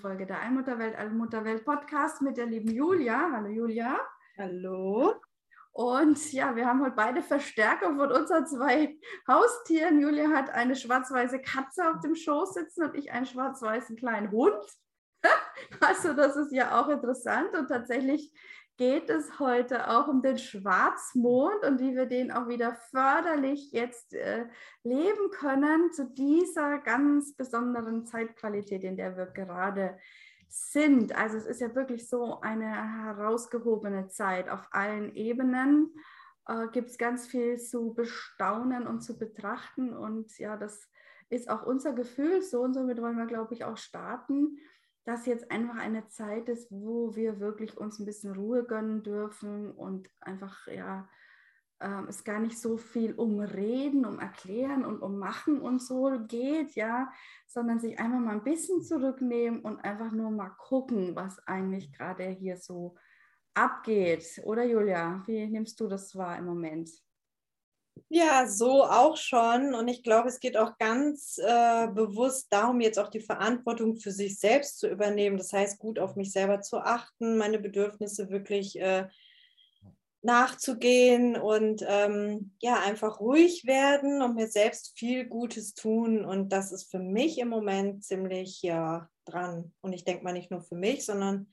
Folge der Allmutterwelt, Allmutterwelt Podcast mit der lieben Julia. Hallo Julia. Hallo. Und ja, wir haben heute beide Verstärkung von unseren zwei Haustieren. Julia hat eine schwarz-weiße Katze auf dem Schoß sitzen und ich einen schwarz-weißen kleinen Hund. Also das ist ja auch interessant und tatsächlich geht es heute auch um den Schwarzmond und wie wir den auch wieder förderlich jetzt äh, leben können zu dieser ganz besonderen Zeitqualität, in der wir gerade sind. Also es ist ja wirklich so eine herausgehobene Zeit auf allen Ebenen. Äh, Gibt es ganz viel zu bestaunen und zu betrachten und ja, das ist auch unser Gefühl so und somit wollen wir, glaube ich, auch starten dass jetzt einfach eine Zeit ist, wo wir wirklich uns ein bisschen Ruhe gönnen dürfen und einfach, ja, ähm, es gar nicht so viel um Reden, um Erklären und um Machen und so geht, ja, sondern sich einfach mal ein bisschen zurücknehmen und einfach nur mal gucken, was eigentlich gerade hier so abgeht. Oder Julia, wie nimmst du das wahr im Moment? Ja, so auch schon. Und ich glaube, es geht auch ganz äh, bewusst darum, jetzt auch die Verantwortung für sich selbst zu übernehmen. Das heißt, gut auf mich selber zu achten, meine Bedürfnisse wirklich äh, nachzugehen und ähm, ja, einfach ruhig werden und mir selbst viel Gutes tun. Und das ist für mich im Moment ziemlich ja dran. Und ich denke mal nicht nur für mich, sondern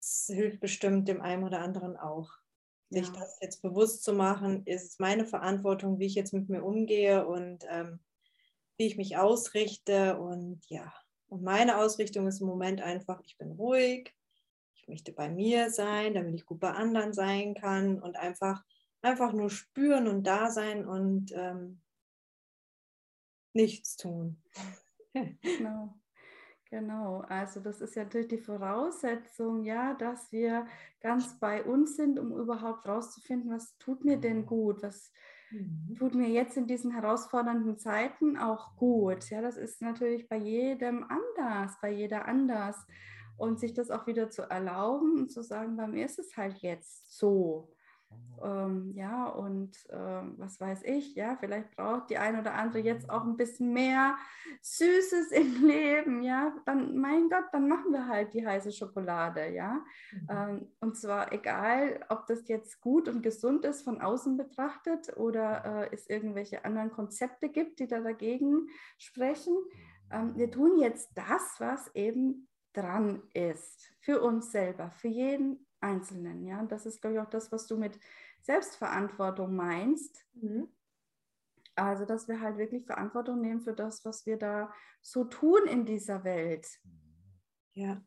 es hilft bestimmt dem einen oder anderen auch sich ja. das jetzt bewusst zu machen, ist meine Verantwortung, wie ich jetzt mit mir umgehe und ähm, wie ich mich ausrichte. Und ja, und meine Ausrichtung ist im Moment einfach, ich bin ruhig, ich möchte bei mir sein, damit ich gut bei anderen sein kann und einfach, einfach nur spüren und da sein und ähm, nichts tun. Genau. Genau, also das ist ja natürlich die Voraussetzung, ja, dass wir ganz bei uns sind, um überhaupt rauszufinden, was tut mir denn gut, was mhm. tut mir jetzt in diesen herausfordernden Zeiten auch gut. Ja, das ist natürlich bei jedem anders, bei jeder anders. Und sich das auch wieder zu erlauben und zu sagen, bei mir ist es halt jetzt so. Ähm, ja, und ähm, was weiß ich, ja, vielleicht braucht die eine oder andere jetzt auch ein bisschen mehr Süßes im Leben, ja, dann, mein Gott, dann machen wir halt die heiße Schokolade, ja. Mhm. Ähm, und zwar egal, ob das jetzt gut und gesund ist von außen betrachtet oder äh, es irgendwelche anderen Konzepte gibt, die da dagegen sprechen. Ähm, wir tun jetzt das, was eben dran ist, für uns selber, für jeden Einzelnen. Ja, das ist, glaube ich, auch das, was du mit Selbstverantwortung meinst. Mhm. Also, dass wir halt wirklich Verantwortung nehmen für das, was wir da so tun in dieser Welt. Ja.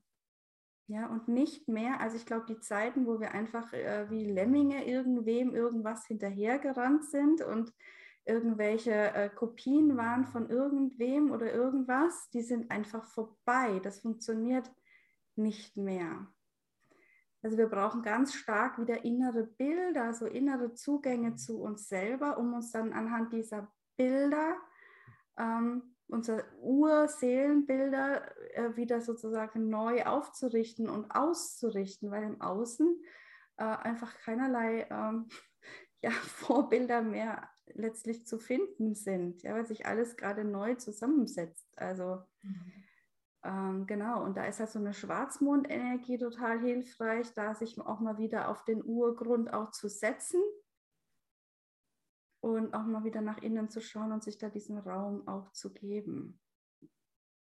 Ja, und nicht mehr, also ich glaube, die Zeiten, wo wir einfach äh, wie Lemminge irgendwem irgendwas hinterhergerannt sind und irgendwelche äh, Kopien waren von irgendwem oder irgendwas, die sind einfach vorbei. Das funktioniert nicht mehr. Also wir brauchen ganz stark wieder innere Bilder, so innere Zugänge zu uns selber, um uns dann anhand dieser Bilder, ähm, unsere Urseelenbilder äh, wieder sozusagen neu aufzurichten und auszurichten, weil im Außen äh, einfach keinerlei ähm, ja, Vorbilder mehr letztlich zu finden sind, ja, weil sich alles gerade neu zusammensetzt. Also mhm. Ähm, genau, und da ist halt so eine Schwarzmondenergie total hilfreich, da sich auch mal wieder auf den Urgrund auch zu setzen und auch mal wieder nach innen zu schauen und sich da diesen Raum auch zu geben.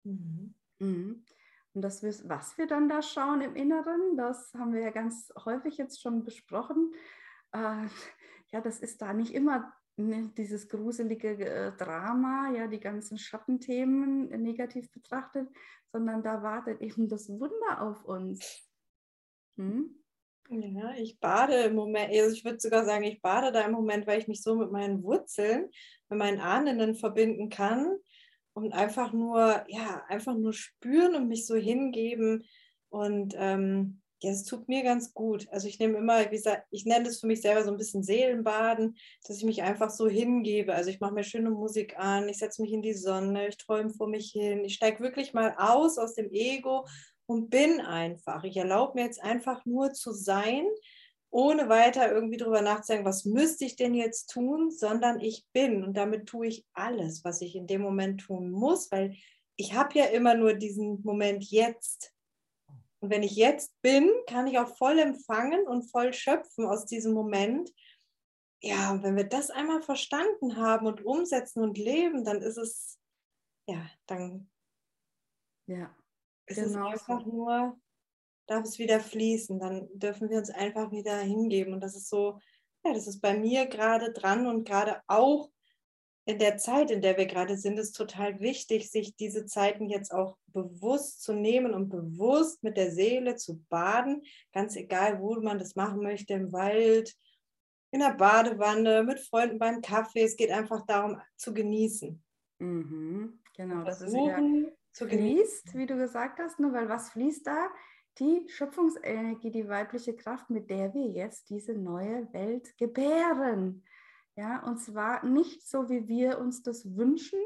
Mhm. Mhm. Und das, was wir dann da schauen im Inneren, das haben wir ja ganz häufig jetzt schon besprochen. Äh, ja, das ist da nicht immer dieses gruselige äh, Drama, ja, die ganzen Schattenthemen negativ betrachtet, sondern da wartet eben das Wunder auf uns. Hm? Ja, ich bade im Moment, also ich würde sogar sagen, ich bade da im Moment, weil ich mich so mit meinen Wurzeln, mit meinen Ahnen verbinden kann und einfach nur, ja, einfach nur spüren und mich so hingeben. Und ähm, ja, es tut mir ganz gut. Also ich nehme immer, wie gesagt, ich nenne das für mich selber so ein bisschen Seelenbaden, dass ich mich einfach so hingebe. Also ich mache mir schöne Musik an, ich setze mich in die Sonne, ich träume vor mich hin, ich steige wirklich mal aus aus dem Ego und bin einfach. Ich erlaube mir jetzt einfach nur zu sein, ohne weiter irgendwie drüber nachzudenken, was müsste ich denn jetzt tun, sondern ich bin und damit tue ich alles, was ich in dem Moment tun muss, weil ich habe ja immer nur diesen Moment jetzt. Und wenn ich jetzt bin, kann ich auch voll empfangen und voll schöpfen aus diesem Moment. Ja, und wenn wir das einmal verstanden haben und umsetzen und leben, dann ist es, ja, dann ja, es genau ist einfach nur, darf es wieder fließen, dann dürfen wir uns einfach wieder hingeben. Und das ist so, ja, das ist bei mir gerade dran und gerade auch in der Zeit, in der wir gerade sind, ist total wichtig, sich diese Zeiten jetzt auch bewusst zu nehmen und bewusst mit der Seele zu baden, ganz egal, wo man das machen möchte, im Wald, in der Badewanne, mit Freunden beim Kaffee. Es geht einfach darum, zu genießen. Mhm, genau, das ist ja fließt, wie du gesagt hast, ne? weil was fließt da? Die Schöpfungsenergie, die weibliche Kraft, mit der wir jetzt diese neue Welt gebären. Ja, und zwar nicht so, wie wir uns das wünschen,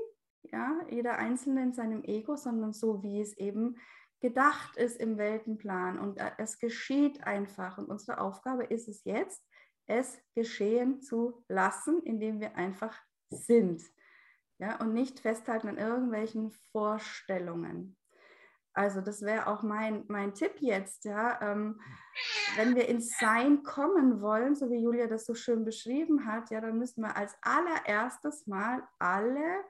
ja, jeder Einzelne in seinem Ego, sondern so, wie es eben gedacht ist im Weltenplan. Und äh, es geschieht einfach. Und unsere Aufgabe ist es jetzt, es geschehen zu lassen, indem wir einfach sind ja, und nicht festhalten an irgendwelchen Vorstellungen. Also das wäre auch mein, mein Tipp jetzt, ja. Ähm, wenn wir ins Sein kommen wollen, so wie Julia das so schön beschrieben hat, ja, dann müssen wir als allererstes mal alle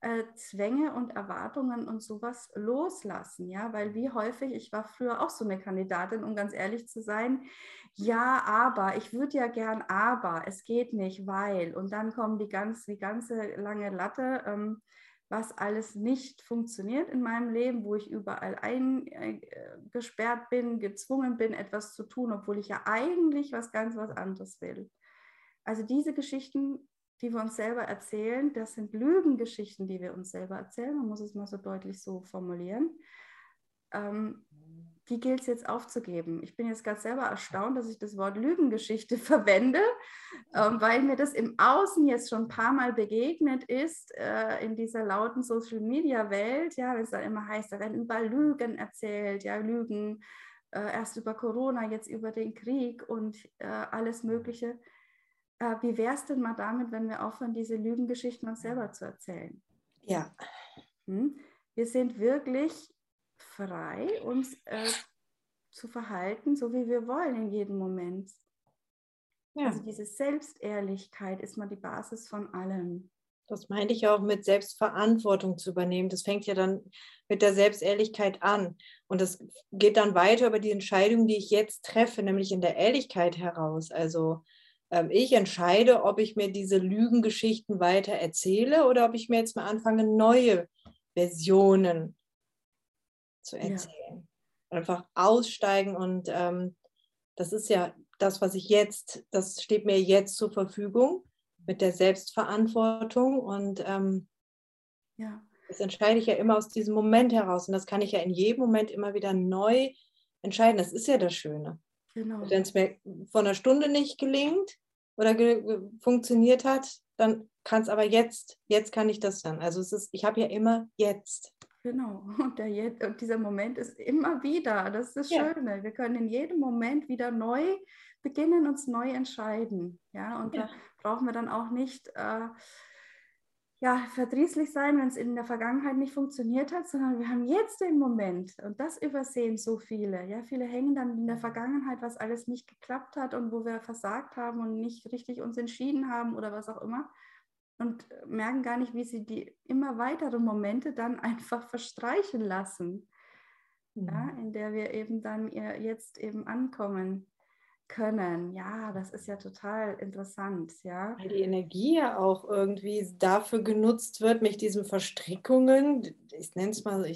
äh, Zwänge und Erwartungen und sowas loslassen, ja, weil wie häufig, ich war früher auch so eine Kandidatin, um ganz ehrlich zu sein, ja, aber, ich würde ja gern, aber, es geht nicht, weil, und dann kommen die, ganz, die ganze lange Latte, ähm, was alles nicht funktioniert in meinem Leben, wo ich überall eingesperrt bin, gezwungen bin, etwas zu tun, obwohl ich ja eigentlich was ganz was anderes will. Also diese Geschichten die wir uns selber erzählen, das sind Lügengeschichten, die wir uns selber erzählen. Man muss es mal so deutlich so formulieren. Ähm, die gilt es jetzt aufzugeben. Ich bin jetzt gerade selber erstaunt, dass ich das Wort Lügengeschichte verwende, weil mir das im Außen jetzt schon ein paar Mal begegnet ist, äh, in dieser lauten Social-Media-Welt, ja, wenn es dann immer heißt, da werden überall Lügen erzählt, ja, Lügen äh, erst über Corona, jetzt über den Krieg und äh, alles Mögliche äh, wie wäre es denn mal damit, wenn wir aufhören, diese Lügengeschichten uns selber zu erzählen? Ja. Hm? Wir sind wirklich frei, uns äh, zu verhalten, so wie wir wollen in jedem Moment. Ja. Also diese Selbstehrlichkeit ist mal die Basis von allem. Das meinte ich auch mit Selbstverantwortung zu übernehmen. Das fängt ja dann mit der Selbstehrlichkeit an. Und das geht dann weiter über die Entscheidung, die ich jetzt treffe, nämlich in der Ehrlichkeit heraus. Also ähm, ich entscheide, ob ich mir diese Lügengeschichten weiter erzähle oder ob ich mir jetzt mal anfange, neue Versionen zu erzählen. Ja. Einfach aussteigen und ähm, das ist ja das, was ich jetzt, das steht mir jetzt zur Verfügung mit der Selbstverantwortung und ähm, ja. das entscheide ich ja immer aus diesem Moment heraus und das kann ich ja in jedem Moment immer wieder neu entscheiden. Das ist ja das Schöne. Genau. Wenn es mir vor einer Stunde nicht gelingt oder funktioniert hat, dann kann es aber jetzt, jetzt kann ich das dann. Also es ist, ich habe ja immer jetzt. Genau, und, der, und dieser Moment ist immer wieder. Das ist das ja. Schöne. Wir können in jedem Moment wieder neu beginnen, uns neu entscheiden. Ja, und ja. da brauchen wir dann auch nicht äh, ja, verdrießlich sein, wenn es in der Vergangenheit nicht funktioniert hat, sondern wir haben jetzt den Moment und das übersehen so viele. Ja, viele hängen dann in der Vergangenheit, was alles nicht geklappt hat und wo wir versagt haben und nicht richtig uns entschieden haben oder was auch immer und merken gar nicht, wie sie die immer weiteren Momente dann einfach verstreichen lassen, ja, mhm. in der wir eben dann jetzt eben ankommen können. Ja, das ist ja total interessant, ja. Weil die Energie ja auch irgendwie dafür genutzt wird, mich diesen Verstrickungen, ich nenne es mal,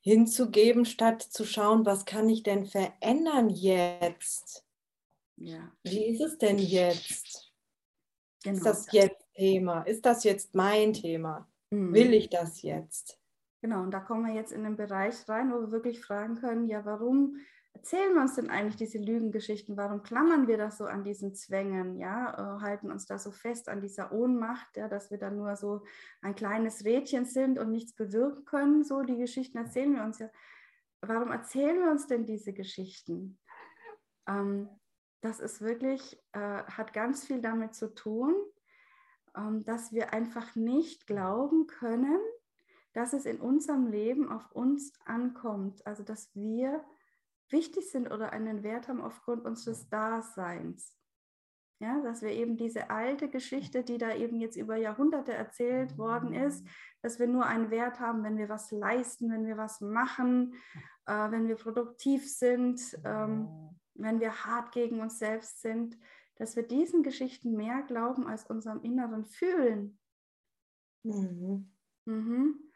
hinzugeben, statt zu schauen, was kann ich denn verändern jetzt? Ja. Wie ist es denn jetzt? Genau. Ist das jetzt Thema? Ist das jetzt mein Thema? Mhm. Will ich das jetzt? Genau, und da kommen wir jetzt in den Bereich rein, wo wir wirklich fragen können, ja, warum erzählen wir uns denn eigentlich diese Lügengeschichten? Warum klammern wir das so an diesen Zwängen? Ja, äh, halten uns da so fest an dieser Ohnmacht, ja, dass wir dann nur so ein kleines Rädchen sind und nichts bewirken können? So die Geschichten erzählen wir uns ja. Warum erzählen wir uns denn diese Geschichten? Ähm, das ist wirklich, äh, hat ganz viel damit zu tun, dass wir einfach nicht glauben können, dass es in unserem Leben auf uns ankommt. Also dass wir wichtig sind oder einen Wert haben aufgrund unseres Daseins. Ja, dass wir eben diese alte Geschichte, die da eben jetzt über Jahrhunderte erzählt worden ist, dass wir nur einen Wert haben, wenn wir was leisten, wenn wir was machen, äh, wenn wir produktiv sind, ähm, wenn wir hart gegen uns selbst sind, dass wir diesen Geschichten mehr glauben als unserem inneren Fühlen. Mhm. Mhm.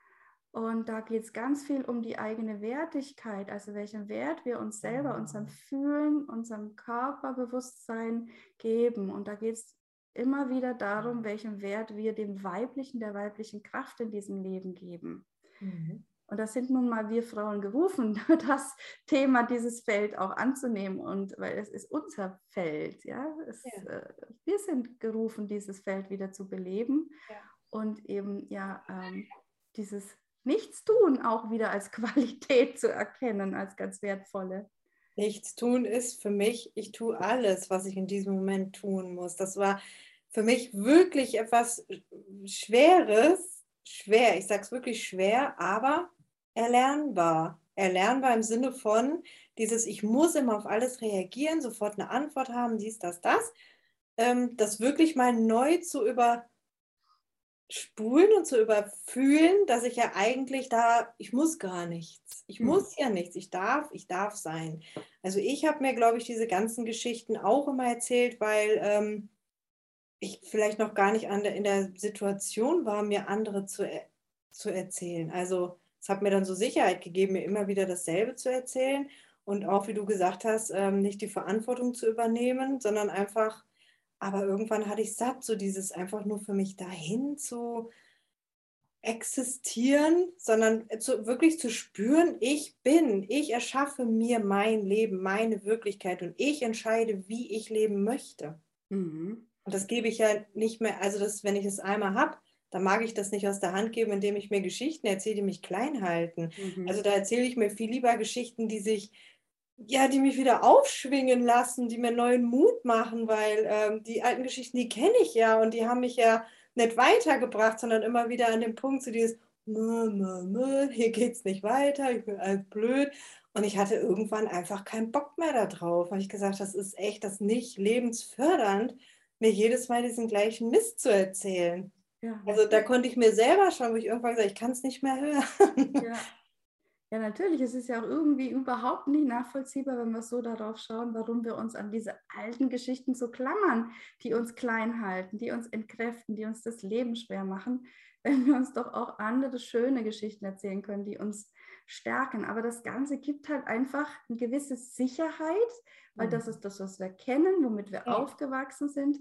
Und da geht es ganz viel um die eigene Wertigkeit, also welchen Wert wir uns selber, unserem Fühlen, unserem Körperbewusstsein geben. Und da geht es immer wieder darum, welchen Wert wir dem Weiblichen, der weiblichen Kraft in diesem Leben geben. Mhm. Und da sind nun mal wir Frauen gerufen, das Thema, dieses Feld auch anzunehmen. Und weil es ist unser Feld, ja. Es, ja. Äh, wir sind gerufen, dieses Feld wieder zu beleben ja. und eben ja ähm, dieses Nichtstun auch wieder als Qualität zu erkennen, als ganz wertvolle. Nichtstun ist für mich, ich tue alles, was ich in diesem Moment tun muss. Das war für mich wirklich etwas Schweres, schwer, ich sage es wirklich schwer, aber erlernbar. Erlernbar im Sinne von dieses, ich muss immer auf alles reagieren, sofort eine Antwort haben, dies, das, das. Ähm, das wirklich mal neu zu über, spulen und zu überfühlen, dass ich ja eigentlich da, ich muss gar nichts. Ich mhm. muss ja nichts. Ich darf, ich darf sein. Also ich habe mir, glaube ich, diese ganzen Geschichten auch immer erzählt, weil ähm, ich vielleicht noch gar nicht der, in der Situation war, mir andere zu, zu erzählen. Also es hat mir dann so Sicherheit gegeben, mir immer wieder dasselbe zu erzählen und auch, wie du gesagt hast, ähm, nicht die Verantwortung zu übernehmen, sondern einfach aber irgendwann hatte ich satt, so dieses einfach nur für mich dahin zu existieren, sondern zu, wirklich zu spüren, ich bin, ich erschaffe mir mein Leben, meine Wirklichkeit und ich entscheide, wie ich leben möchte. Mhm. Und das gebe ich ja nicht mehr, also das, wenn ich es einmal habe, dann mag ich das nicht aus der Hand geben, indem ich mir Geschichten erzähle, die mich klein halten. Mhm. Also da erzähle ich mir viel lieber Geschichten, die sich ja, die mich wieder aufschwingen lassen, die mir neuen Mut machen, weil ähm, die alten Geschichten, die kenne ich ja und die haben mich ja nicht weitergebracht, sondern immer wieder an dem Punkt zu dieses, mö, mö, mö, hier geht's nicht weiter, ich bin alt blöd. Und ich hatte irgendwann einfach keinen Bock mehr darauf, weil ich gesagt das ist echt das nicht lebensfördernd, mir jedes Mal diesen gleichen Mist zu erzählen. Ja. Also da konnte ich mir selber schon, wo ich irgendwann gesagt ich kann es nicht mehr hören. Ja. Ja, natürlich. Es ist ja auch irgendwie überhaupt nicht nachvollziehbar, wenn wir so darauf schauen, warum wir uns an diese alten Geschichten so klammern, die uns klein halten, die uns entkräften, die uns das Leben schwer machen, wenn wir uns doch auch andere schöne Geschichten erzählen können, die uns stärken. Aber das Ganze gibt halt einfach eine gewisse Sicherheit, weil das mhm. ist das, was wir kennen, womit wir ja. aufgewachsen sind.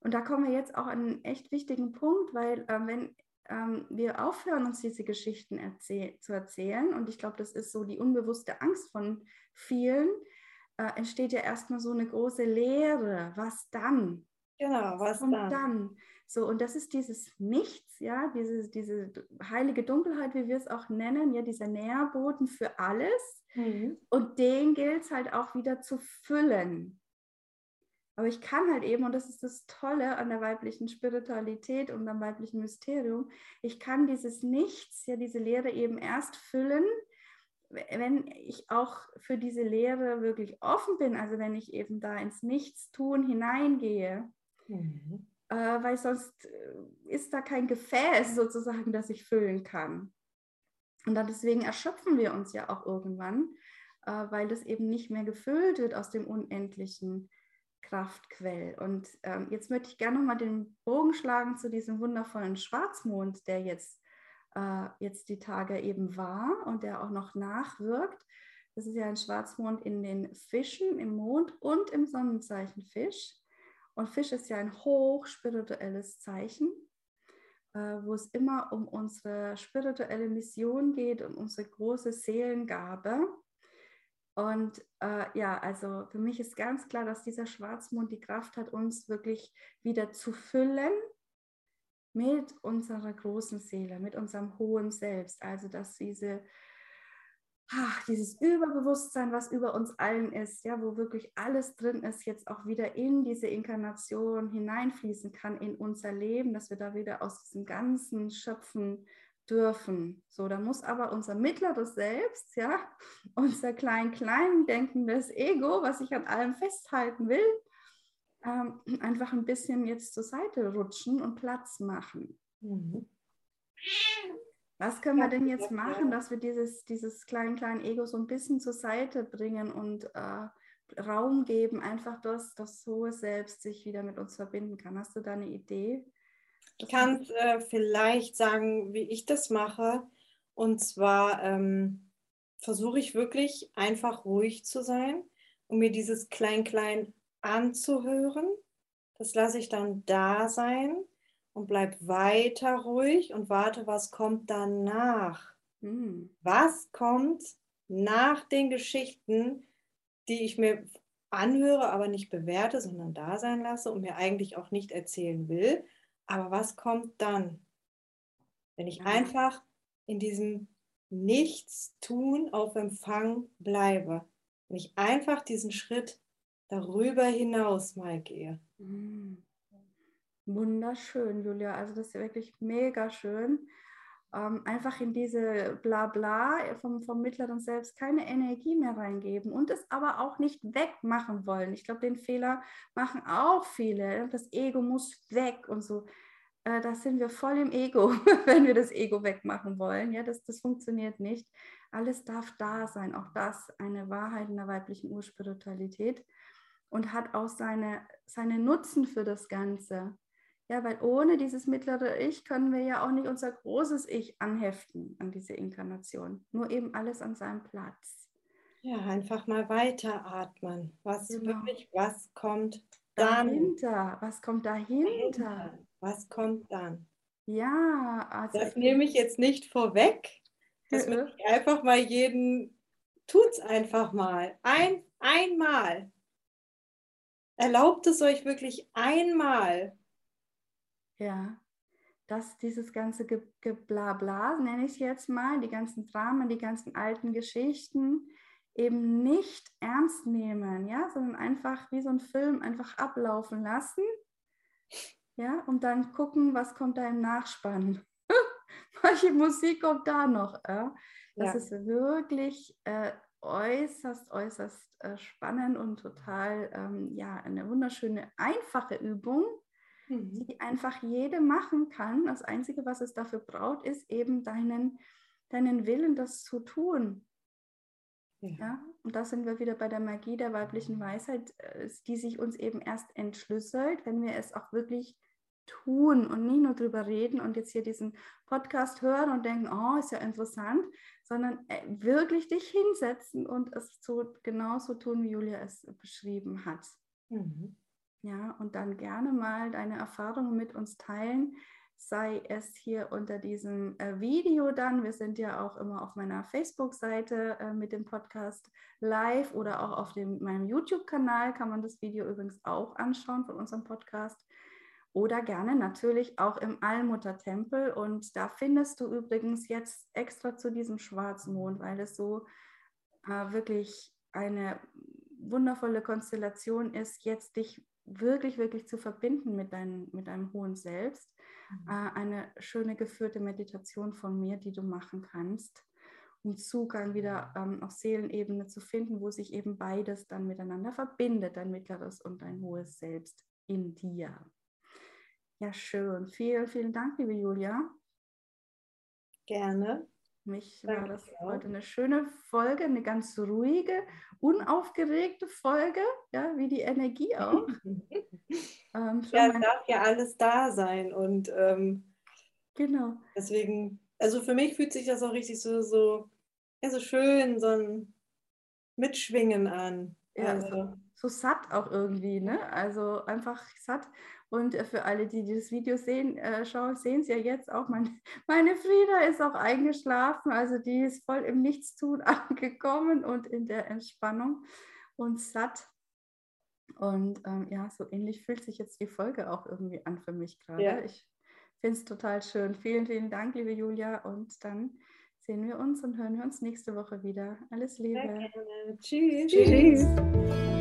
Und da kommen wir jetzt auch an einen echt wichtigen Punkt, weil äh, wenn ähm, wir aufhören, uns diese Geschichten erzähl zu erzählen, und ich glaube, das ist so die unbewusste Angst von vielen, äh, entsteht ja erstmal so eine große Leere. Was dann? Genau, was und dann? dann? So, und das ist dieses Nichts, ja, diese, diese heilige Dunkelheit, wie wir es auch nennen, ja, dieser Nährboden für alles. Mhm. Und den gilt es halt auch wieder zu füllen. Aber ich kann halt eben, und das ist das Tolle an der weiblichen Spiritualität und am weiblichen Mysterium, ich kann dieses Nichts, ja, diese Lehre eben erst füllen, wenn ich auch für diese Lehre wirklich offen bin, also wenn ich eben da ins Nichtstun hineingehe. Mhm. Äh, weil sonst äh, ist da kein Gefäß sozusagen, das ich füllen kann. Und dann deswegen erschöpfen wir uns ja auch irgendwann, äh, weil das eben nicht mehr gefüllt wird aus dem Unendlichen. Kraftquell. Und ähm, jetzt möchte ich gerne nochmal den Bogen schlagen zu diesem wundervollen Schwarzmond, der jetzt, äh, jetzt die Tage eben war und der auch noch nachwirkt. Das ist ja ein Schwarzmond in den Fischen, im Mond und im Sonnenzeichen Fisch. Und Fisch ist ja ein hochspirituelles Zeichen, äh, wo es immer um unsere spirituelle Mission geht, um unsere große Seelengabe. Und äh, ja, also für mich ist ganz klar, dass dieser Schwarzmond die Kraft hat, uns wirklich wieder zu füllen mit unserer großen Seele, mit unserem hohen Selbst. Also dass diese ach, dieses Überbewusstsein, was über uns allen ist, ja, wo wirklich alles drin ist, jetzt auch wieder in diese Inkarnation hineinfließen kann in unser Leben, dass wir da wieder aus diesem Ganzen schöpfen dürfen. So, da muss aber unser mittleres Selbst, ja, unser klein-klein denkendes Ego, was ich an allem festhalten will, ähm, einfach ein bisschen jetzt zur Seite rutschen und Platz machen. Mhm. Was können wir denn jetzt machen, dass wir dieses, dieses kleinen, kleinen Ego so ein bisschen zur Seite bringen und äh, Raum geben, einfach dass das hohe Selbst sich wieder mit uns verbinden kann? Hast du da eine Idee? Ich kann äh, vielleicht sagen, wie ich das mache. Und zwar ähm, versuche ich wirklich einfach ruhig zu sein und mir dieses Klein-Klein anzuhören. Das lasse ich dann da sein und bleib weiter ruhig und warte, was kommt danach. Mhm. Was kommt nach den Geschichten, die ich mir anhöre, aber nicht bewerte, sondern da sein lasse und mir eigentlich auch nicht erzählen will. Aber was kommt dann? Wenn ich einfach in diesem Nichtstun auf Empfang bleibe. Wenn ich einfach diesen Schritt darüber hinaus mal gehe. Mhm. Wunderschön, Julia. Also das ist wirklich mega schön. Ähm, einfach in diese Blabla vom, vom mittleren Selbst keine Energie mehr reingeben und es aber auch nicht wegmachen wollen. Ich glaube, den Fehler machen auch viele. Das Ego muss weg und so. Äh, da sind wir voll im Ego, wenn wir das Ego wegmachen wollen. Ja, das, das funktioniert nicht. Alles darf da sein. Auch das eine Wahrheit in der weiblichen Urspiritualität und hat auch seine, seine Nutzen für das Ganze. Ja, weil ohne dieses mittlere Ich können wir ja auch nicht unser großes Ich anheften an diese Inkarnation. Nur eben alles an seinem Platz. Ja, einfach mal weiteratmen. Was genau. wirklich, was kommt dann? Dahinter, was kommt dahinter? dahinter? Was kommt dann? Ja, also das nehme ich jetzt nicht vorweg. Das ja. ich einfach mal jeden, tut's einfach mal. Ein, einmal. Erlaubt es euch wirklich einmal ja, dass dieses ganze Geblabla, nenne ich es jetzt mal, die ganzen Dramen, die ganzen alten Geschichten eben nicht ernst nehmen, ja, sondern einfach wie so ein Film einfach ablaufen lassen, ja, und dann gucken, was kommt da im Nachspann. Welche Musik kommt da noch? Ja? Das ja. ist wirklich äh, äußerst, äußerst äh, spannend und total, ähm, ja, eine wunderschöne, einfache Übung, mhm. die einfach jede machen kann. Das Einzige, was es dafür braucht, ist eben deinen, deinen Willen, das zu tun. Ja. ja. Und da sind wir wieder bei der Magie der weiblichen Weisheit, äh, die sich uns eben erst entschlüsselt, wenn wir es auch wirklich tun und nicht nur drüber reden und jetzt hier diesen Podcast hören und denken, oh, ist ja interessant, sondern äh, wirklich dich hinsetzen und es so genauso tun, wie Julia es beschrieben hat. Mhm. Ja, und dann gerne mal deine Erfahrungen mit uns teilen, sei es hier unter diesem äh, Video dann. Wir sind ja auch immer auf meiner Facebook-Seite äh, mit dem Podcast live oder auch auf dem, meinem YouTube-Kanal kann man das Video übrigens auch anschauen von unserem Podcast. Oder gerne natürlich auch im Allmuttertempel. Und da findest du übrigens jetzt extra zu diesem Schwarzmond, weil es so äh, wirklich eine wundervolle Konstellation ist, jetzt dich wirklich, wirklich zu verbinden mit, dein, mit deinem hohen Selbst. Mhm. Äh, eine schöne geführte Meditation von mir, die du machen kannst, um Zugang wieder ähm, auf Seelenebene zu finden, wo sich eben beides dann miteinander verbindet, dein mittleres und dein hohes Selbst in dir. Ja, schön. Vielen, vielen Dank, liebe Julia. Gerne mich war das heute eine schöne Folge, eine ganz ruhige, unaufgeregte Folge, ja, wie die Energie auch. ähm, ja, es darf ja alles da sein und ähm, genau. Deswegen, also für mich fühlt sich das auch richtig so, so, ja, so schön, so ein Mitschwingen an. Ja, also. so, so satt auch irgendwie, ne? Also einfach satt. Und äh, für alle, die dieses Video sehen, äh, schauen, sehen Sie ja jetzt auch, meine, meine Frieda ist auch eingeschlafen. Also die ist voll im Nichtstun angekommen und in der Entspannung und satt. Und ähm, ja, so ähnlich fühlt sich jetzt die Folge auch irgendwie an für mich gerade. Ja. Ich finde es total schön. Vielen, vielen Dank, liebe Julia. Und dann sehen wir uns und hören wir uns nächste Woche wieder. Alles Liebe. Tschüss. Tschüss.